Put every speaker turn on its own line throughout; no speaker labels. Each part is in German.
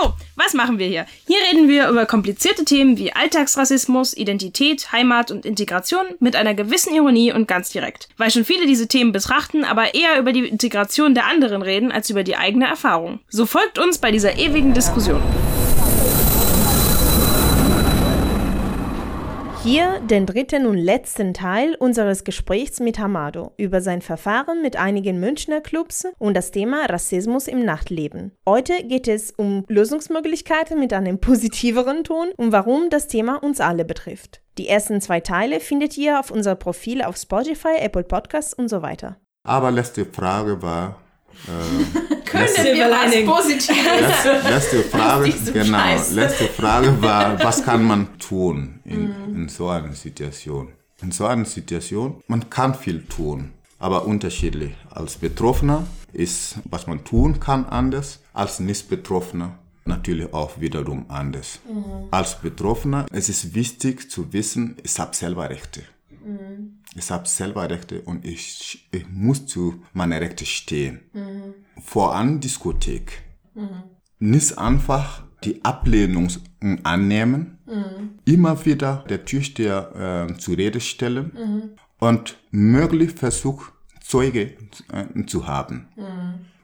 So, was machen wir hier? Hier reden wir über komplizierte Themen wie Alltagsrassismus, Identität, Heimat und Integration mit einer gewissen Ironie und ganz direkt. Weil schon viele diese Themen betrachten, aber eher über die Integration der anderen reden als über die eigene Erfahrung. So folgt uns bei dieser ewigen Diskussion.
Hier den dritten und letzten Teil unseres Gesprächs mit Hamado über sein Verfahren mit einigen Münchner Clubs und das Thema Rassismus im Nachtleben. Heute geht es um Lösungsmöglichkeiten mit einem positiveren Ton und warum das Thema uns alle betrifft. Die ersten zwei Teile findet ihr auf unser Profil auf Spotify, Apple Podcasts und so weiter.
Aber letzte Frage war,
äh, Können letzte, wir was Positives?
Letzte, Frage, genau, letzte Frage war, was kann man tun in, mm. in so einer Situation? In so einer Situation, man kann viel tun, aber unterschiedlich. Als Betroffener ist, was man tun kann, anders. Als Nicht-Betroffener natürlich auch wiederum anders. Mhm. Als Betroffener es ist wichtig zu wissen, ich habe selber Rechte. Ich habe selber Rechte und ich, ich muss zu meinen Rechten stehen. Mhm. Vor allem Diskothek. Mhm. Nicht einfach die Ablehnung annehmen, mhm. immer wieder der Türsteher äh, zur Rede stellen mhm. und möglich versuchen, Zeuge äh, zu haben.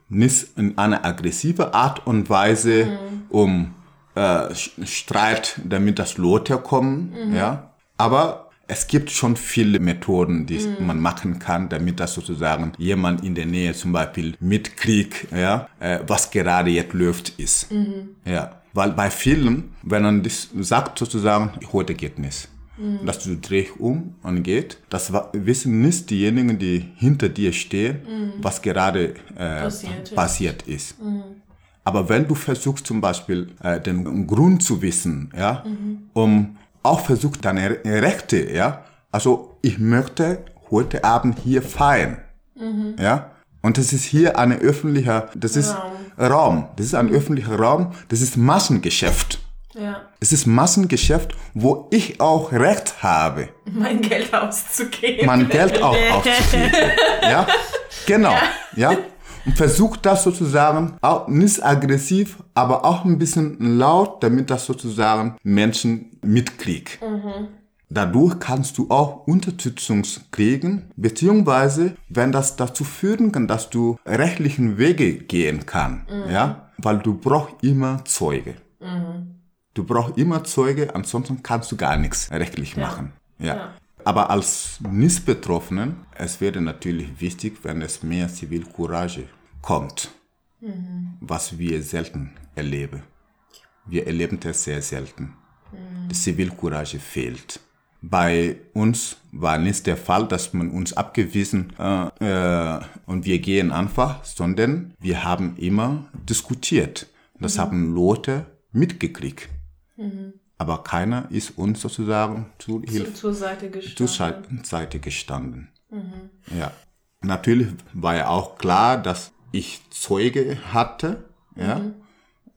Nicht in einer aggressiven Art und Weise, um äh, Streit, damit das Lothar kommen, ja. Aber es gibt schon viele Methoden, die mhm. man machen kann, damit das sozusagen jemand in der Nähe zum Beispiel mitkriegt, ja, äh, was gerade jetzt läuft ist. Mhm. Ja. Weil bei vielen, wenn man das sagt sozusagen, heute geht nicht. Mhm. Dass du drehst um und geht, das wissen nicht diejenigen, die hinter dir stehen, mhm. was gerade äh, passiert, passiert ist. Mhm. Aber wenn du versuchst zum Beispiel äh, den Grund zu wissen, ja, mhm. um auch versucht, deine Rechte, ja. Also ich möchte heute Abend hier feiern, mhm. ja. Und das ist hier ein öffentlicher, das ist Raum. Raum. Das ist ein mhm. öffentlicher Raum. Das ist Massengeschäft. Ja. Es ist Massengeschäft, wo ich auch Recht habe.
Mein Geld auszugeben.
Mein Geld auch auszugeben. ja, genau. Ja. ja und versucht das sozusagen auch nicht aggressiv, aber auch ein bisschen laut, damit das sozusagen Menschen mitkriegen. Mhm. Dadurch kannst du auch Unterstützung kriegen, beziehungsweise wenn das dazu führen kann, dass du rechtlichen Wege gehen kann, mhm. ja, weil du brauchst immer Zeuge. Mhm. Du brauchst immer Zeuge, ansonsten kannst du gar nichts rechtlich machen. Ja. ja. Aber als Nicht-Betroffenen, es wäre natürlich wichtig, wenn es mehr Zivilcourage kommt, mhm. was wir selten erleben. Wir erleben das sehr selten. Mhm. Die Zivilcourage fehlt. Bei uns war nicht der Fall, dass man uns abgewiesen äh, äh, und wir gehen einfach, sondern wir haben immer diskutiert. Das mhm. haben Leute mitgekriegt. Mhm. Aber keiner ist uns sozusagen zu,
zu, zur Seite gestanden.
Zur Seite gestanden. Mhm. Ja. Natürlich war ja auch klar, dass ich Zeuge hatte, ja, mhm.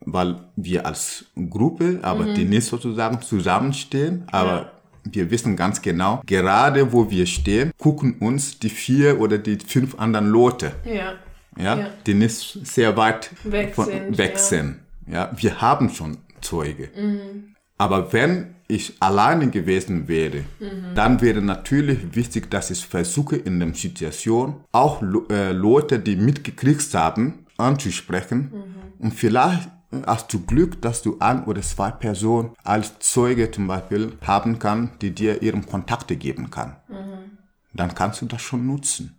weil wir als Gruppe, aber mhm. die nicht sozusagen zusammenstehen, aber ja. wir wissen ganz genau, gerade wo wir stehen, gucken uns die vier oder die fünf anderen Leute, ja, ja, ja. die nicht sehr weit weg von, sind. Weg sind. Ja. wir haben schon Zeuge. Mhm. Aber wenn ich alleine gewesen wäre, mhm. dann wäre natürlich wichtig, dass ich versuche in der Situation auch äh, Leute, die mitgekriegt haben, anzusprechen. Mhm. Und vielleicht hast du Glück, dass du ein oder zwei Personen als Zeuge zum Beispiel haben kann, die dir ihren Kontakte geben kann. Mhm. Dann kannst du das schon nutzen.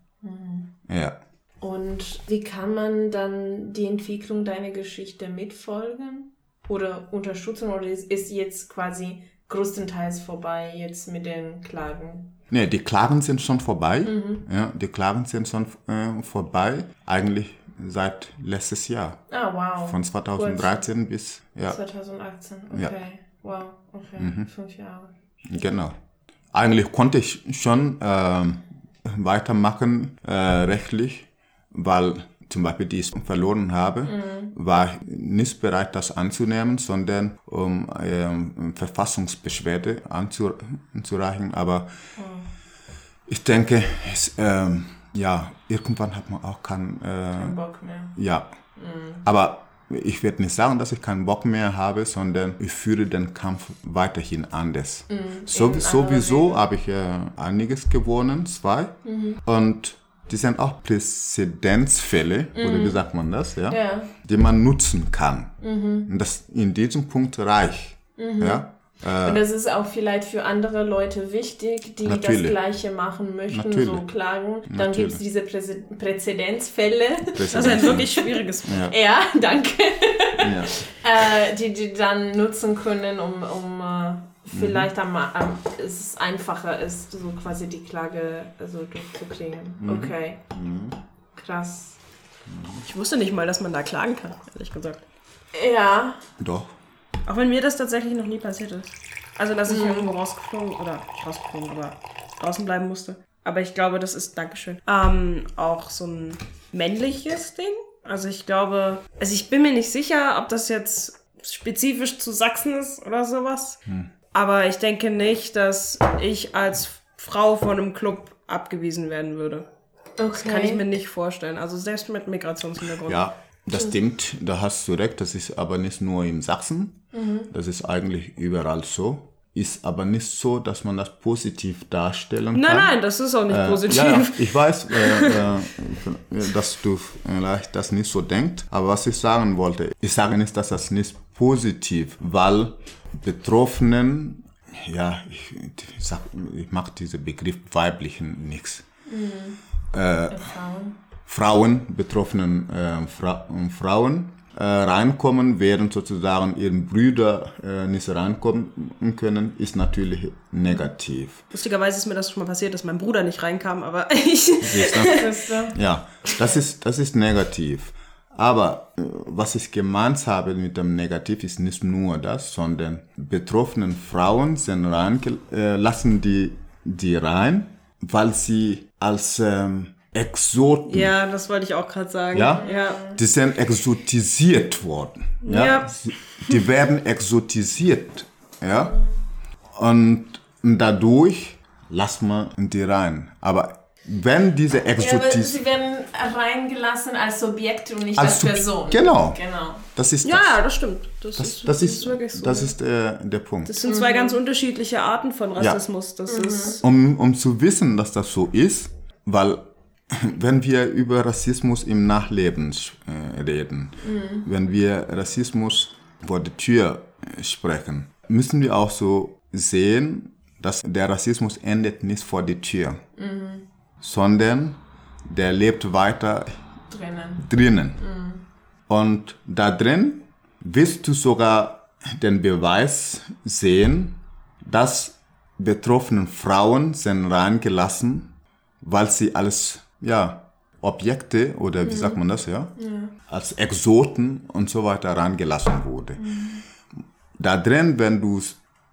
Ja. Und wie kann man dann die Entwicklung deiner Geschichte mitfolgen? Oder unterstützen oder ist, jetzt quasi größtenteils vorbei jetzt mit den Klagen?
Nee, die Klagen sind schon vorbei. Mhm. Ja, die Klagen sind schon äh, vorbei. Eigentlich seit letztes Jahr.
Ah, wow.
Von 2013 Gut. bis
ja. 2018, okay. Ja. Wow, okay. Mhm. Fünf Jahre.
Genau. eigentlich konnte ich schon äh, weitermachen äh, rechtlich, weil zum Beispiel die ich verloren habe, mhm. war nicht bereit, das anzunehmen, sondern um ähm, Verfassungsbeschwerde anzureichen. Aber mhm. ich denke, es, ähm, ja, irgendwann hat man auch keinen äh, kein Bock mehr. Ja, mhm. aber ich werde nicht sagen, dass ich keinen Bock mehr habe, sondern ich führe den Kampf weiterhin anders. Mhm, so, sowieso habe ich äh, einiges gewonnen, zwei. Mhm. Und die sind auch Präzedenzfälle, mhm. oder wie sagt man das, ja? ja. die man nutzen kann. Mhm. Und das in diesem Punkt reicht. Mhm. Ja?
Äh, und das ist auch vielleicht für andere Leute wichtig, die Natürlich. das Gleiche machen möchten, Natürlich. so klagen. Dann gibt es diese Prä Präzedenzfälle.
Das ist ein wirklich schwieriges
Wort. Ja. ja, danke. Ja. äh, die die dann nutzen können, um, um uh, vielleicht mhm. am, am, es einfacher ist, so quasi die Klage also durchzukriegen. Mhm. Okay. Mhm. Krass.
Ich wusste nicht mal, dass man da klagen kann, ehrlich gesagt.
Ja.
Doch.
Auch wenn mir das tatsächlich noch nie passiert ist. Also, dass ich mhm. irgendwo rausgeflogen oder rausgeflogen, aber draußen bleiben musste. Aber ich glaube, das ist, Dankeschön, ähm, auch so ein männliches Ding. Also ich glaube, also ich bin mir nicht sicher, ob das jetzt spezifisch zu Sachsen ist oder sowas. Hm. Aber ich denke nicht, dass ich als Frau von einem Club abgewiesen werden würde. Okay. Das kann ich mir nicht vorstellen. Also selbst mit Migrationshintergrund.
Ja, das stimmt, da hast du recht, das ist aber nicht nur in Sachsen, mhm. das ist eigentlich überall so. Ist aber nicht so, dass man das positiv darstellen
kann.
Nein,
nein, das ist auch nicht äh, positiv. Ja,
ja, ich weiß, äh, äh, dass du vielleicht das nicht so denkst, aber was ich sagen wollte, ich sage nicht, dass das nicht positiv, weil Betroffenen, ja, ich, ich, sag, ich mag diesen Begriff weiblichen nichts. Mhm. Äh, Frauen, betroffenen äh, Fra Frauen äh, reinkommen, während sozusagen ihre Brüder äh, nicht reinkommen können, ist natürlich negativ.
Lustigerweise ist mir das schon mal passiert, dass mein Bruder nicht reinkam, aber ich.
ja, das ist, das ist negativ. Aber äh, was ich gemeint habe mit dem Negativ ist nicht nur das, sondern betroffenen Frauen sind rein, äh, lassen die, die rein, weil sie als ähm, Exoten.
Ja, das wollte ich auch gerade sagen.
Ja? ja? Die sind exotisiert worden. Ja. ja. Die werden exotisiert. Ja. Und dadurch lassen wir die rein. Aber wenn diese Exotis... Ja,
sie werden reingelassen als Subjekt und nicht als, als Person.
Genau. genau. Das ist
das. Ja, das stimmt. Das,
das, ist, das, ist, wirklich so. Das ist äh, der Punkt.
Das sind zwei mhm. ganz unterschiedliche Arten von Rassismus. Ja. Das mhm. ist
um, um zu wissen, dass das so ist, weil wenn wir über Rassismus im Nachleben äh, reden, mhm. wenn wir Rassismus vor der Tür äh, sprechen, müssen wir auch so sehen, dass der Rassismus endet nicht vor der Tür, mhm. sondern der lebt weiter drinnen. drinnen. Mhm. Und da drin wirst du sogar den Beweis sehen, dass betroffene Frauen sind reingelassen, weil sie als ja, Objekte oder wie mhm. sagt man das, ja? ja? Als Exoten und so weiter reingelassen wurde. Mhm. Da drin, wenn du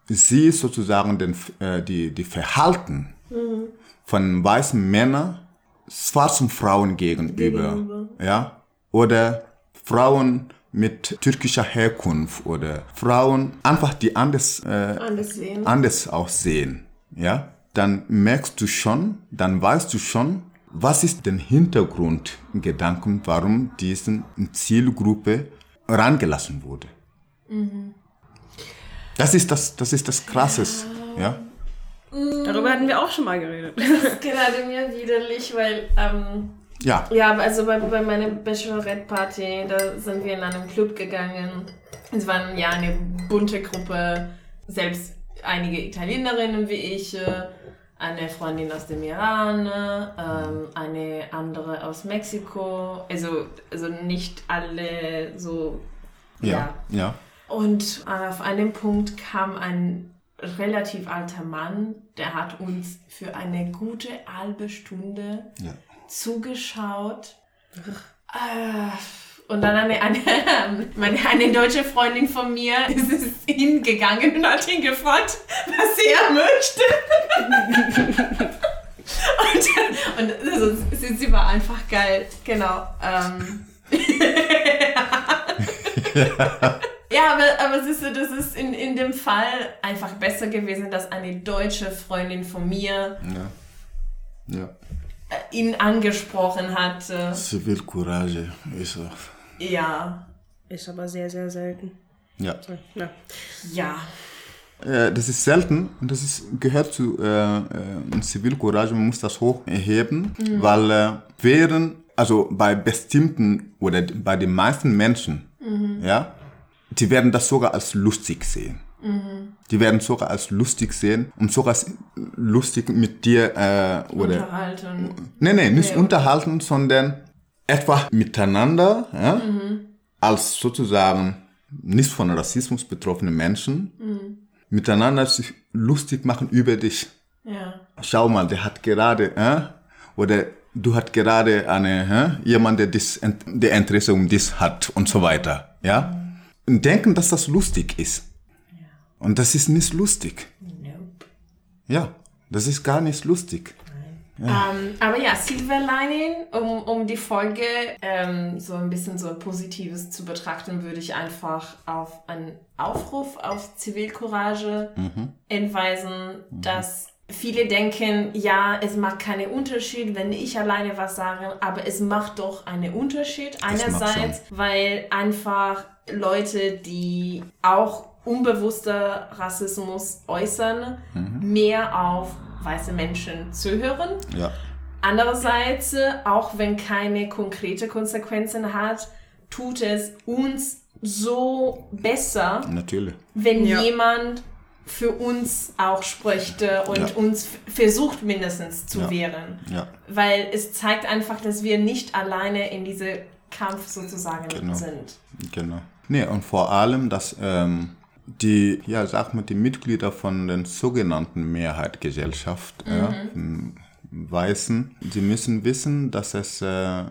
siehst sozusagen den, äh, die, die Verhalten mhm. von weißen Männern schwarzen Frauen gegenüber, gegenüber, ja, oder Frauen mit türkischer Herkunft oder Frauen einfach die anders, äh, anders, sehen. anders auch sehen, ja, dann merkst du schon, dann weißt du schon, was ist der Hintergrundgedanken, warum diese Zielgruppe rangelassen wurde? Mhm. Das ist das, das ist das Krasses, ja.
ja? Darüber hatten wir auch schon mal geredet.
Das ist gerade mir widerlich, weil ähm,
ja.
Ja, also bei, bei meiner Bachelorette-Party, da sind wir in einen Club gegangen. Es war ja eine bunte Gruppe, selbst einige Italienerinnen wie ich. Eine Freundin aus dem Iran, ähm, eine andere aus Mexiko, also, also nicht alle so.
Ja, ja. ja.
Und auf einem Punkt kam ein relativ alter Mann, der hat uns für eine gute halbe Stunde ja. zugeschaut. Äh, Und dann eine, eine, meine, eine deutsche Freundin von mir ist, ist hingegangen und hat ihn gefragt, was er möchte. und und sie war einfach geil, genau. Ähm. ja, aber, aber siehst du, das ist in, in dem Fall einfach besser gewesen, dass eine deutsche Freundin von mir
ja. Ja.
Äh, ihn angesprochen hat.
Zivilcourage ist auch.
Ja.
Ist aber sehr, sehr selten.
Ja.
Ja.
Ja.
Äh, das ist selten und das ist, gehört zu äh, äh, Zivilcourage, man muss das hochheben, mhm. weil äh, während, also bei bestimmten oder bei den meisten Menschen, mhm. ja, die werden das sogar als lustig sehen. Mhm. Die werden sogar als lustig sehen und sogar lustig mit dir äh, oder
unterhalten.
Nee, nee, nicht nee, unterhalten, sondern etwa miteinander, ja, mhm. als sozusagen nicht von Rassismus betroffene Menschen, mhm. Miteinander sich lustig machen über dich.
Ja.
Schau mal, der hat gerade, äh, oder du hast gerade eine, äh, jemand, der, das, der Interesse um dich hat und so weiter, ja. Mhm. Und denken, dass das lustig ist. Ja. Und das ist nicht lustig.
Nope.
Ja, das ist gar nicht lustig.
Ja. Ähm, aber ja, Silver Lining, um, um die Folge ähm, so ein bisschen so Positives zu betrachten, würde ich einfach auf einen Aufruf auf Zivilcourage mhm. hinweisen, mhm. dass viele denken, ja, es macht keinen Unterschied, wenn ich alleine was sage, aber es macht doch einen Unterschied. Einerseits, weil einfach Leute, die auch unbewusster Rassismus äußern, mhm. mehr auf weiße Menschen zuhören.
Ja.
Andererseits, auch wenn keine konkrete Konsequenzen hat, tut es uns so besser,
Natürlich.
wenn ja. jemand für uns auch spricht und ja. uns versucht mindestens zu
ja.
wehren.
Ja.
Weil es zeigt einfach, dass wir nicht alleine in diesem Kampf sozusagen
genau.
sind.
Genau. Nee, und vor allem, dass ähm, die, ja, sag mal, die Mitglieder von den sogenannten Mehrheitsgesellschaft, mhm. ja, Weißen, sie müssen wissen, dass es, äh,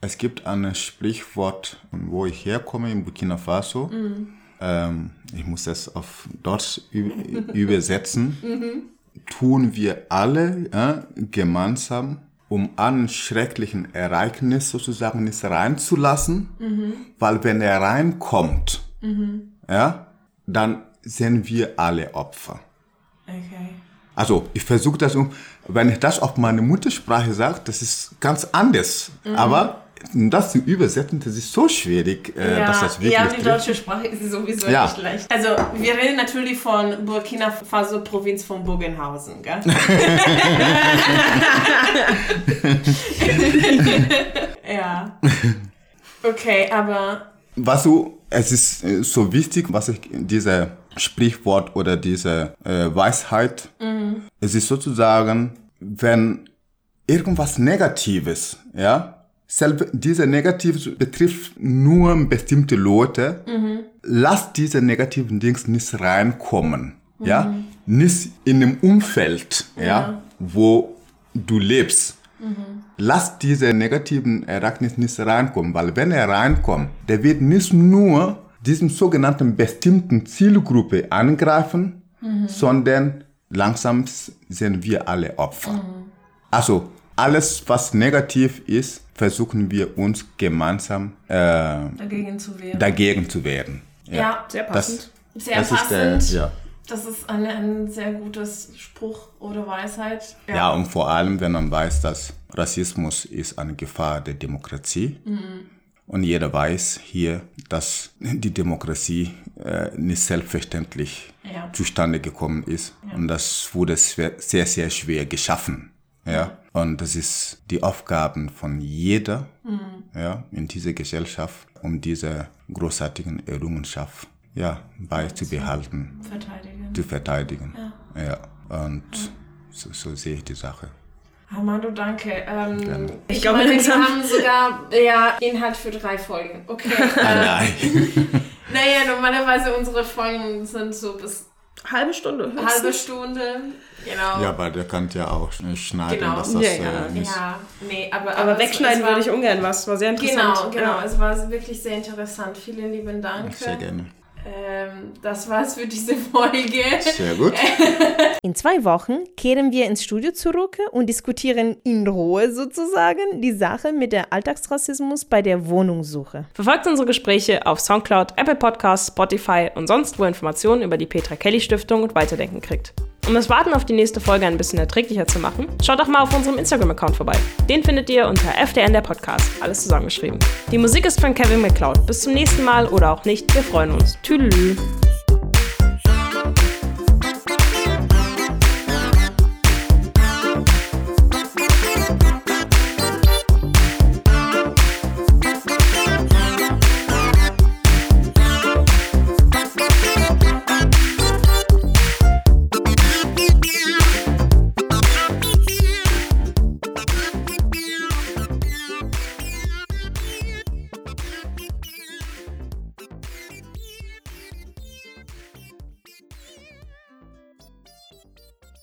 es gibt ein Sprichwort, wo ich herkomme, in Burkina Faso. Mhm. Ähm, ich muss das auf Deutsch übersetzen. Mhm. Tun wir alle äh, gemeinsam, um einen schrecklichen Ereignis sozusagen nicht reinzulassen, mhm. weil wenn er reinkommt, mhm. ja, dann sind wir alle Opfer.
Okay.
Also ich versuche das, wenn ich das auf meine Muttersprache sage, das ist ganz anders. Mhm. Aber das zu übersetzen, das ist so schwierig, äh,
ja,
dass das wirklich.
Ja, die deutsche Sprache ist sowieso ja. nicht leicht. Also, wir reden natürlich von Burkina Faso, Provinz von Bogenhausen, gell? ja. Okay, aber.
Was du es ist äh, so wichtig, was ich diese Sprichwort oder diese äh, Weisheit, mhm. es ist sozusagen, wenn irgendwas Negatives, ja, selber diese Negatives betrifft nur bestimmte Leute, mhm. lass diese negativen Dings nicht reinkommen, mhm. ja, nicht in dem Umfeld, ja, ja wo du lebst. Mhm. Lass diese negativen Ereignisse nicht reinkommen, weil wenn er reinkommt, der wird nicht nur diesen sogenannten bestimmten Zielgruppe angreifen, mhm. sondern langsam sind wir alle Opfer. Mhm. Also alles, was negativ ist, versuchen wir uns gemeinsam äh,
dagegen zu wehren.
Dagegen zu wehren.
Ja, ja sehr passend. Das, sehr
das
passend.
Ist der, ja.
Das ist ein, ein sehr gutes Spruch oder Weisheit.
Ja. ja. und vor allem, wenn man weiß, dass Rassismus ist eine Gefahr der Demokratie. Mhm. Und jeder weiß hier, dass die Demokratie äh, nicht selbstverständlich ja. zustande gekommen ist. Ja. Und das wurde sehr, sehr schwer geschaffen. Ja. Und das ist die Aufgaben von jeder mhm. ja, in dieser Gesellschaft, um diese großartigen Errungenschaft ja, beizubehalten,
verteidigen.
Zu verteidigen. Ja. ja. Und ja. So, so sehe ich die Sache.
Armando, danke. Ähm, ich, ich glaube, wir haben sogar ja, Inhalt für drei Folgen. Okay.
Ah, nein.
naja, normalerweise unsere Folgen sind so bis
Halbe Stunde.
Höchstens. Halbe Stunde, genau.
Ja, aber der kann ja auch schneiden, genau. dass das ja,
ja. Äh, ja nee, aber,
aber, aber wegschneiden würde ich ungern was. War sehr interessant.
Genau, genau. Ja. Es war wirklich sehr interessant. Vielen lieben Dank.
Sehr gerne.
Ähm, das war's für diese Folge.
Sehr gut.
In zwei Wochen kehren wir ins Studio zurück und diskutieren in Ruhe sozusagen die Sache mit der Alltagsrassismus bei der Wohnungssuche.
Verfolgt unsere Gespräche auf Soundcloud, Apple Podcasts, Spotify und sonst wo Informationen über die Petra Kelly Stiftung und Weiterdenken kriegt. Um das Warten auf die nächste Folge ein bisschen erträglicher zu machen, schaut doch mal auf unserem Instagram-Account vorbei. Den findet ihr unter FDN der Podcast, alles zusammengeschrieben. Die Musik ist von Kevin McCloud. Bis zum nächsten Mal oder auch nicht, wir freuen uns. Tüdelü.